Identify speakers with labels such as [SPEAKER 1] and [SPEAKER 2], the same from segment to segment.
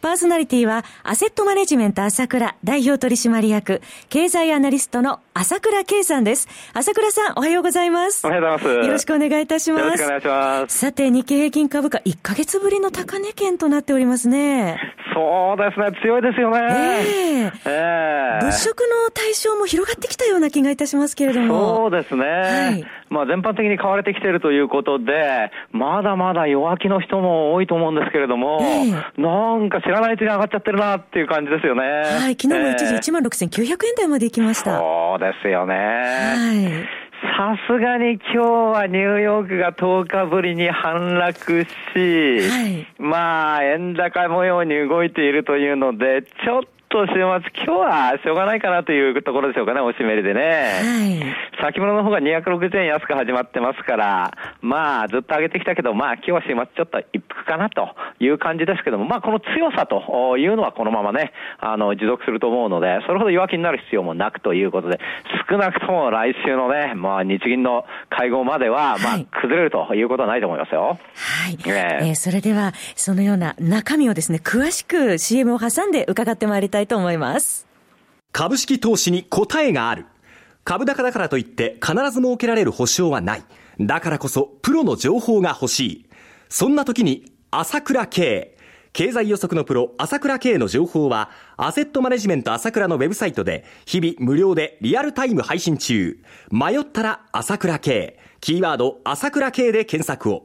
[SPEAKER 1] パーソナリティは、アセットマネジメント朝倉代表取締役、経済アナリストの朝倉圭さんです。朝倉さん、おはようございます。
[SPEAKER 2] おはようございます。
[SPEAKER 1] よろしくお願いいたします。よ
[SPEAKER 2] ろしくお願いします。
[SPEAKER 1] さて、日経平均株価1ヶ月ぶりの高値圏となっておりますね。
[SPEAKER 2] そうですね、強いですよね。
[SPEAKER 1] えええー、物色の対象も広がってきたような気がいたしますけれど
[SPEAKER 2] も。そうですね。はい、まあ、全般的に買われてきているということで、まだまだ弱気の人も多いと思うんですけれども、えー、なんか知らないうちに上がっちゃってるなっていう感じですよね。は
[SPEAKER 1] い、昨日も一時1万6900円台まで行きました。
[SPEAKER 2] そうですよね。はい。さすがに今日はニューヨークが10日ぶりに反落し、はい、まあ、円高模様に動いているというので、ちょっと週末、今日はしょうがないかなというところでしょうかね、おしめりでね。はい、先物の方が260円安く始まってますから、まあ、ずっと上げてきたけど、まあ、今日は週末ちょっと一服かなという感じですけども、まあ、この強さというのはこのままね、あの、持続すると思うので、それほど弱気になる必要もなくということで、少なくとも来週のね、まあ、日銀の会合までは、まあ、崩れるということはないと思いますよ。
[SPEAKER 1] はい。えー、えー、それでは、そのような中身をですね、詳しく CM を挟んで伺ってまいりたいたいと思います。
[SPEAKER 3] 株式投資に答えがある。株高だからといって必ず設けられる保証はない。だからこそプロの情報が欲しい。そんな時に朝倉慶。経済予測のプロ、朝倉慶の情報は、アセットマネジメント朝倉のウェブサイトで、日々無料でリアルタイム配信中。迷ったら朝倉慶。キーワード、朝倉慶で検索を。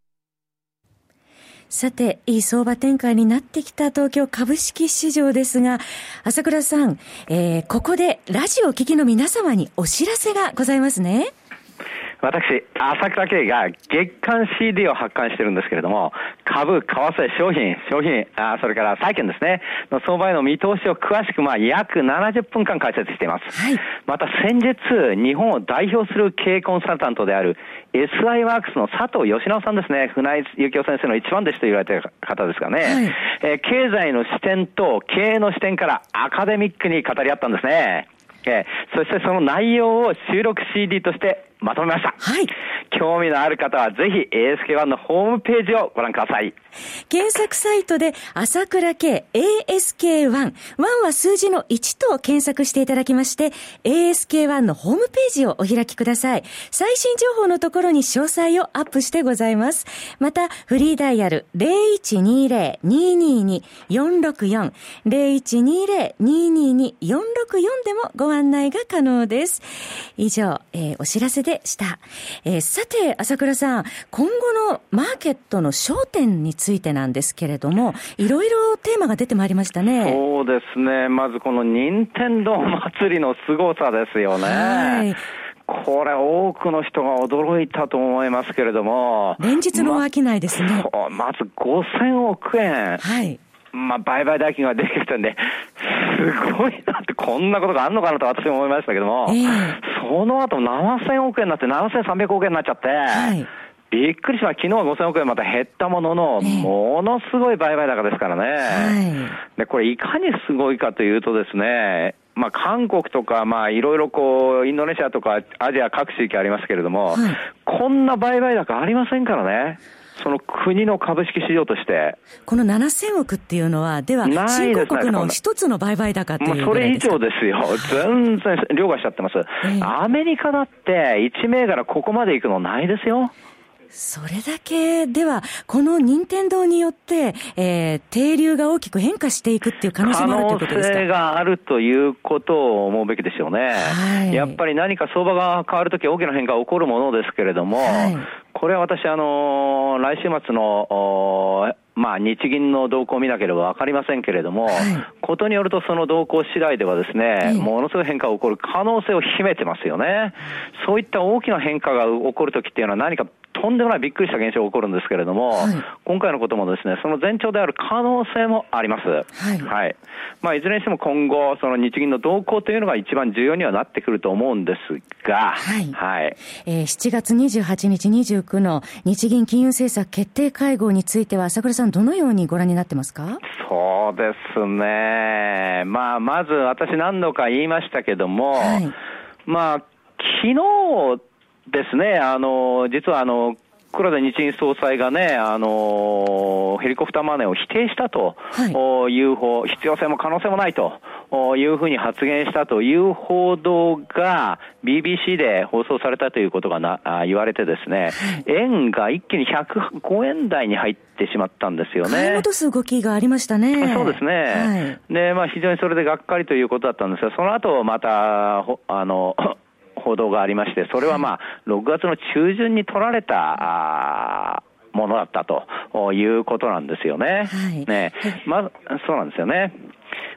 [SPEAKER 1] さて、いい相場展開になってきた東京株式市場ですが、朝倉さん、えー、ここでラジオを聴きの皆様にお知らせがございますね。
[SPEAKER 2] 私、朝倉慶が月間 CD を発刊してるんですけれども、株、為替、商品、商品、あそれから債券ですね、の相場への見通しを詳しく、まあ、約70分間解説しています。はい、また先日、日本を代表する経営コンサルタントである SI ワークスの佐藤義直さんですね、船井幸雄先生の一番弟子と言われている方ですがね、はい、えー、経済の視点と経営の視点からアカデミックに語り合ったんですね。えー、そしてその内容を収録 CD としてまとめました。はい。興味のある方はぜひ ASK1 のホームページをご覧ください。
[SPEAKER 1] 検索サイトで朝倉系 ASK1、1は数字の1と検索していただきまして、ASK1 のホームページをお開きください。最新情報のところに詳細をアップしてございます。また、フリーダイヤル0120-222-464、0120-222-464でもご案内が可能です。以上、えー、お知らせでした。えー、さて、朝倉さん、今後のマーケットの焦点についてなんですけれども、いろいろテーマが出てまいりましたね。
[SPEAKER 2] そうですね。まずこの任天堂祭りの凄さですよね。はい。これ、多くの人が驚いたと思いますけれども。
[SPEAKER 1] 連日の商いですね。
[SPEAKER 2] ままず5000億円。はい。まあ、売買代金が出てきたんで、すごいなって、こんなことがあるのかなと私も思いましたけども、えー、その後7000億円になって7300億円になっちゃって、はいびっくりしました。昨日は5000億円また減ったものの、ものすごい売買高ですからね。はい、で、これいかにすごいかというとですね、まあ、韓国とか、まあ、いろいろこう、インドネシアとか、アジア各地域ありますけれども、はい、こんな売買高ありませんからね。その国の株式市場として。
[SPEAKER 1] この7000億っていうのは、では、新興国の一つの売買高っていう
[SPEAKER 2] それ以上ですよ。全然凌駕しちゃってます。えー、アメリカだって、1銘柄ここまで行くのないですよ。
[SPEAKER 1] それだけでは、この任天堂によって、えー、停留が大きく変化していくっていう可能性もあるということですか？
[SPEAKER 2] 可能性があるということを思うべきでしょうね。はい、やっぱり何か相場が変わるとき大きな変化が起こるものですけれども、はい、これは私、あの、来週末の、まあ、日銀の動向を見なければ分かりませんけれども、はい、ことによるとその動向次第ではですね、ものすごい変化が起こる可能性を秘めてますよね。そういった大きな変化が起こるときっていうのは何かとんでもないびっくりした現象が起こるんですけれども、はい、今回のこともですね、その前兆である可能性もあります。はい。はい。まあ、いずれにしても今後、その日銀の動向というのが一番重要にはなってくると思うんですが、はい。はい。
[SPEAKER 1] えー、7月28日29の日銀金融政策決定会合については、朝倉さん、どのようにご覧になってますか？
[SPEAKER 2] そうですね。まあ、まず私何度か言いましたけども、はい、まあ、昨日ですね、あの、実はあの、黒田日銀総裁がね、あのヘリコプターマネーを否定したという方、はい、必要性も可能性もないというふうに発言したという報道が BBC で放送されたということがな言われてですね、円が一気に105円台に入ってしまったんですよね。
[SPEAKER 1] 買い戻す動きがありましたね。
[SPEAKER 2] そうですね。はい、で、まあ非常にそれでがっかりということだったんですが、その後また、あの、報道がありまして、それはまあ、6月の中旬に取られた、ものだったということなんですよね。はい、ね、ま、そうなんですよね。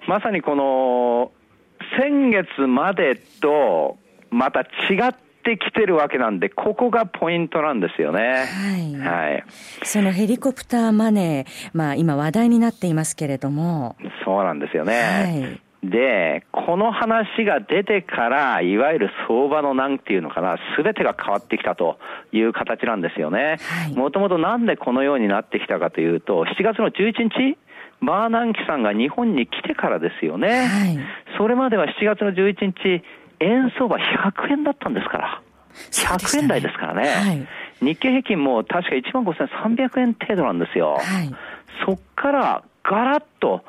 [SPEAKER 2] まさにこの、先月までと、また違ってきてるわけなんで、ここがポイントなんですよね。はい。
[SPEAKER 1] はい。そのヘリコプターマネー、まあ今話題になっていますけれども。
[SPEAKER 2] そうなんですよね。はい。で、この話が出てから、いわゆる相場のなんていうのかな、すべてが変わってきたという形なんですよね。もともとなんでこのようになってきたかというと、7月の11日、バーナンキさんが日本に来てからですよね。はい、それまでは7月の11日、円相場100円だったんですから。100円台ですからね。はい、日経平均も確か1万5300円程度なんですよ。はい、そっからガラッと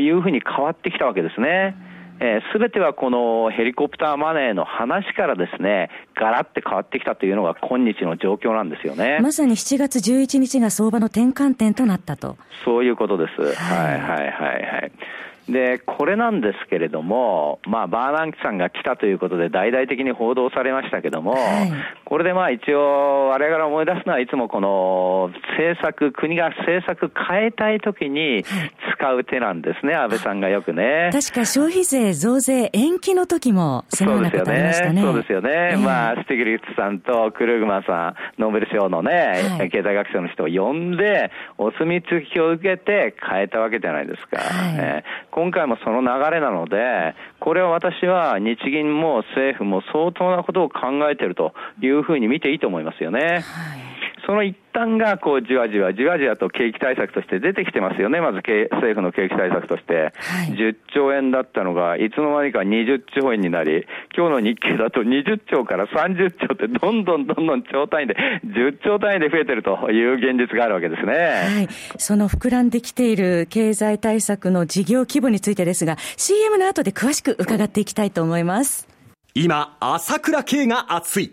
[SPEAKER 2] いうふうに変わってきたわけですね。す、えー、べ、てはこのヘリコプターマネーの話からですね、ガラって変わってきたというのが今日の状況なんですよね。
[SPEAKER 1] まさに7月11日が相場の転換点となったと。
[SPEAKER 2] そういうことです。はい、はい、はいはいはいで、これなんですけれども、まあ、バーナンキさんが来たということで大々的に報道されましたけども、はい、これでまあ一応、我々思い出すのはいつもこの政策、国が政策変えたいときに使う手なんですね、安倍さんがよくね。
[SPEAKER 1] 確か消費税増税延期の時もそのようなことありましたね。
[SPEAKER 2] そうですよね。よねまあ、スティグリッツさんとクルーグマンさん、ノーベル賞のね、はい、経済学者の人を呼んで、お墨付きを受けて変えたわけじゃないですか。はい今回もその流れなので、これは私は日銀も政府も相当なことを考えているというふうに見ていいと思いますよね。はいその一端がこうじわじわじわじわと景気対策として出てきてますよね、まず政府の景気対策として、はい、10兆円だったのが、いつの間にか20兆円になり、今日の日経だと20兆から30兆ってどんどんどんどん兆単位で、10兆単位で増えてるという現実があるわけですね。はい。
[SPEAKER 1] その膨らんできている経済対策の事業規模についてですが、CM の後で詳しく伺っていきたいと思います。
[SPEAKER 3] 今、朝倉慶が熱い。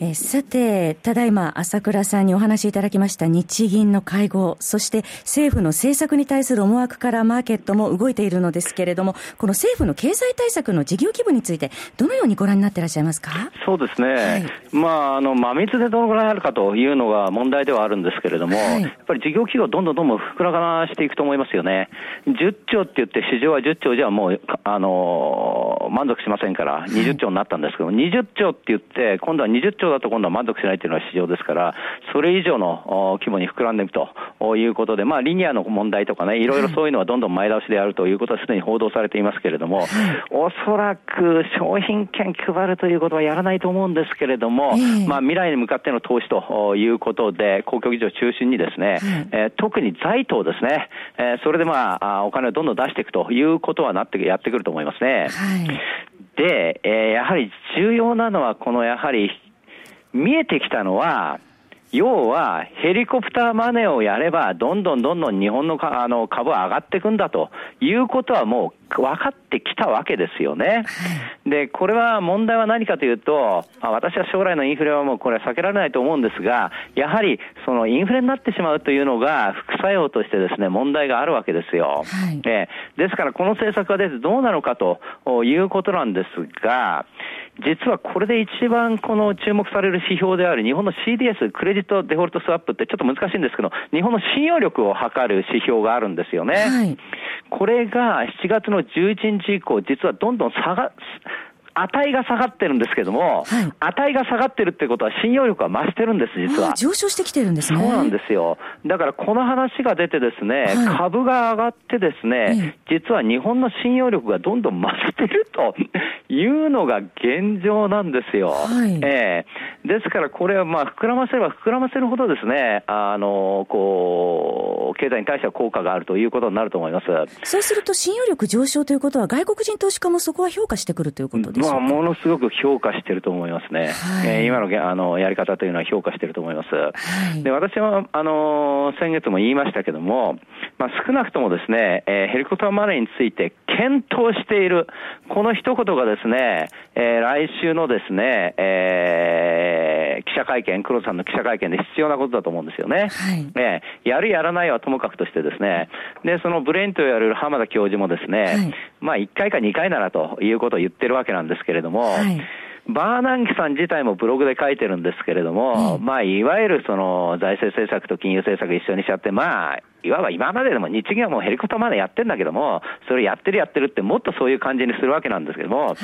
[SPEAKER 1] えさて、ただいま朝倉さんにお話しいただきました日銀の会合、そして政府の政策に対する思惑からマーケットも動いているのですけれども、この政府の経済対策の事業規模について、どのようにご覧になっていらっしゃいますか？
[SPEAKER 2] そうですね、はい、まあ、あの、真水でどのぐらいあるかというのが問題ではあるんですけれども、はい、やっぱり事業規模どんどんどんどん膨らましていくと思いますよね。10兆って言って、市場は10兆じゃもう、あの満足しませんから、20兆になったんですけど、はい、20兆って言って、今度は20兆兆だと今度は満足しないというのは市場ですから、それ以上の規模に膨らんでいくということで、まあ、リニアの問題とかね、いろいろそういうのはどんどん前倒しであるということはすでに報道されていますけれども、おそらく商品券配るということはやらないと思うんですけれども、まあ、未来に向かっての投資ということで、公共議事を中心にですね、えー、特に財投ですね、えー、それでまあ、お金をどんどん出していくということはなって、やってくると思いますね。はい、で、えー、やはり重要なのは、このやはり、見えてきたのは、要は、ヘリコプターマネーをやれば、どんどんどんどん日本のあの株は上がっていくんだということはもう分かってきたわけですよね。で、これは問題は何かというと、私は将来のインフレはもうこれは避けられないと思うんですが、やはりそのインフレになってしまうというのが副作用としてですね、問題があるわけですよ。はい、ですからこの政策が出てどうなのかということなんですが、実はこれで一番この注目される指標である日本の CDS、クレジットデフォルトスワップってちょっと難しいんですけど、日本の信用力を測る指標があるんですよね。はい、これが7月の11日以降、実はどんどん下が、値が下がってるんですけども、はい、値が下がってるってことは信用力は増してるんです、実は。
[SPEAKER 1] 上昇してきてるんですね。
[SPEAKER 2] そうなんですよ。だからこの話が出てですね、はい、株が上がってですね、実は日本の信用力がどんどん増してると いうのが現状なんですよ。はい、えー、ですからこれはまあ膨らませれば膨らませるほどですね、あの、こう、経済に対しては効果があるということになると思います。
[SPEAKER 1] そうすると信用力上昇ということは外国人投資家もそこは評価してくるということですまあ、
[SPEAKER 2] ものすごく評価してると思いますね。はい、えー、今のあのやり方というのは評価してると思います。はい、で私はあの先月も言いましたけども、まあ、少なくともですね、えー、ヘリコプターマネーについて検討している、この一言がですね、えー、来週のですね、えー、記者会見、黒田さんの記者会見で必要なことだと思うんですよね。はい、えー、やるやらないはともかくとしてですね、で、そのブレインと言われる浜田教授もですね、はい、まあ1回か2回ならということを言ってるわけなんですけれども、はい。バーナンキさん自体もブログで書いてるんですけれども、うん、まあ、いわゆるその財政政策と金融政策一緒にしちゃって、まあ、いわば今まででも日銀はもうヘリコプターまでやってんだけども、それやってるやってるってもっとそういう感じにするわけなんですけども、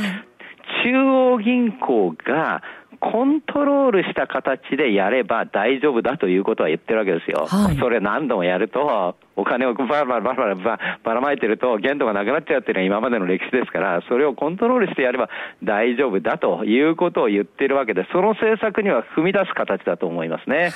[SPEAKER 2] 中央銀行がコントロールした形でやれば大丈夫だということは言ってるわけですよ。はい、それ何度もやると、お金をバラバラバラバラばらまいてると限度がなくなっちゃうっていうのは今までの歴史ですから、それをコントロールしてやれば大丈夫だということを言ってるわけで、その政策には踏み出す形だと思いますね。は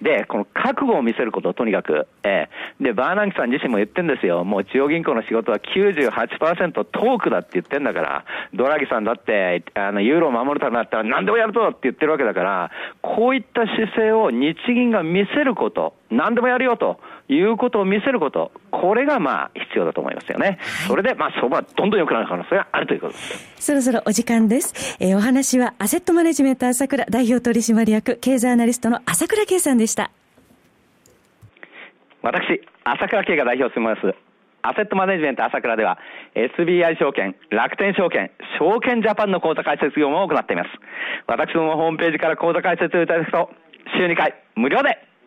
[SPEAKER 2] い、で、この覚悟を見せることとにかく、えー、で、バーナンキさん自身も言ってるんですよ。もう中央銀行の仕事は98%トークだって言ってんだから、ドラギさんだって、あの、ユーロを守るためだったら何でもやるとって言ってるわけだから、こういった姿勢を日銀が見せること、何でもやるよということを見せること、これがまあ必要だと思いますよね。それでまあ相場はどんどん良くなる可能性があるということです。
[SPEAKER 1] そろそろお時間です。えー、お話はアセットマネジメント朝倉代表取締役経済アナリストの朝倉圭さんでした。
[SPEAKER 2] 私、朝倉圭が代表を務めます。アセットマネジメント朝倉では SBI 証券、楽天証券、証券ジャパンの口座開設業務を行っています。私どもホームページから口座開設をいただくと週2回無料で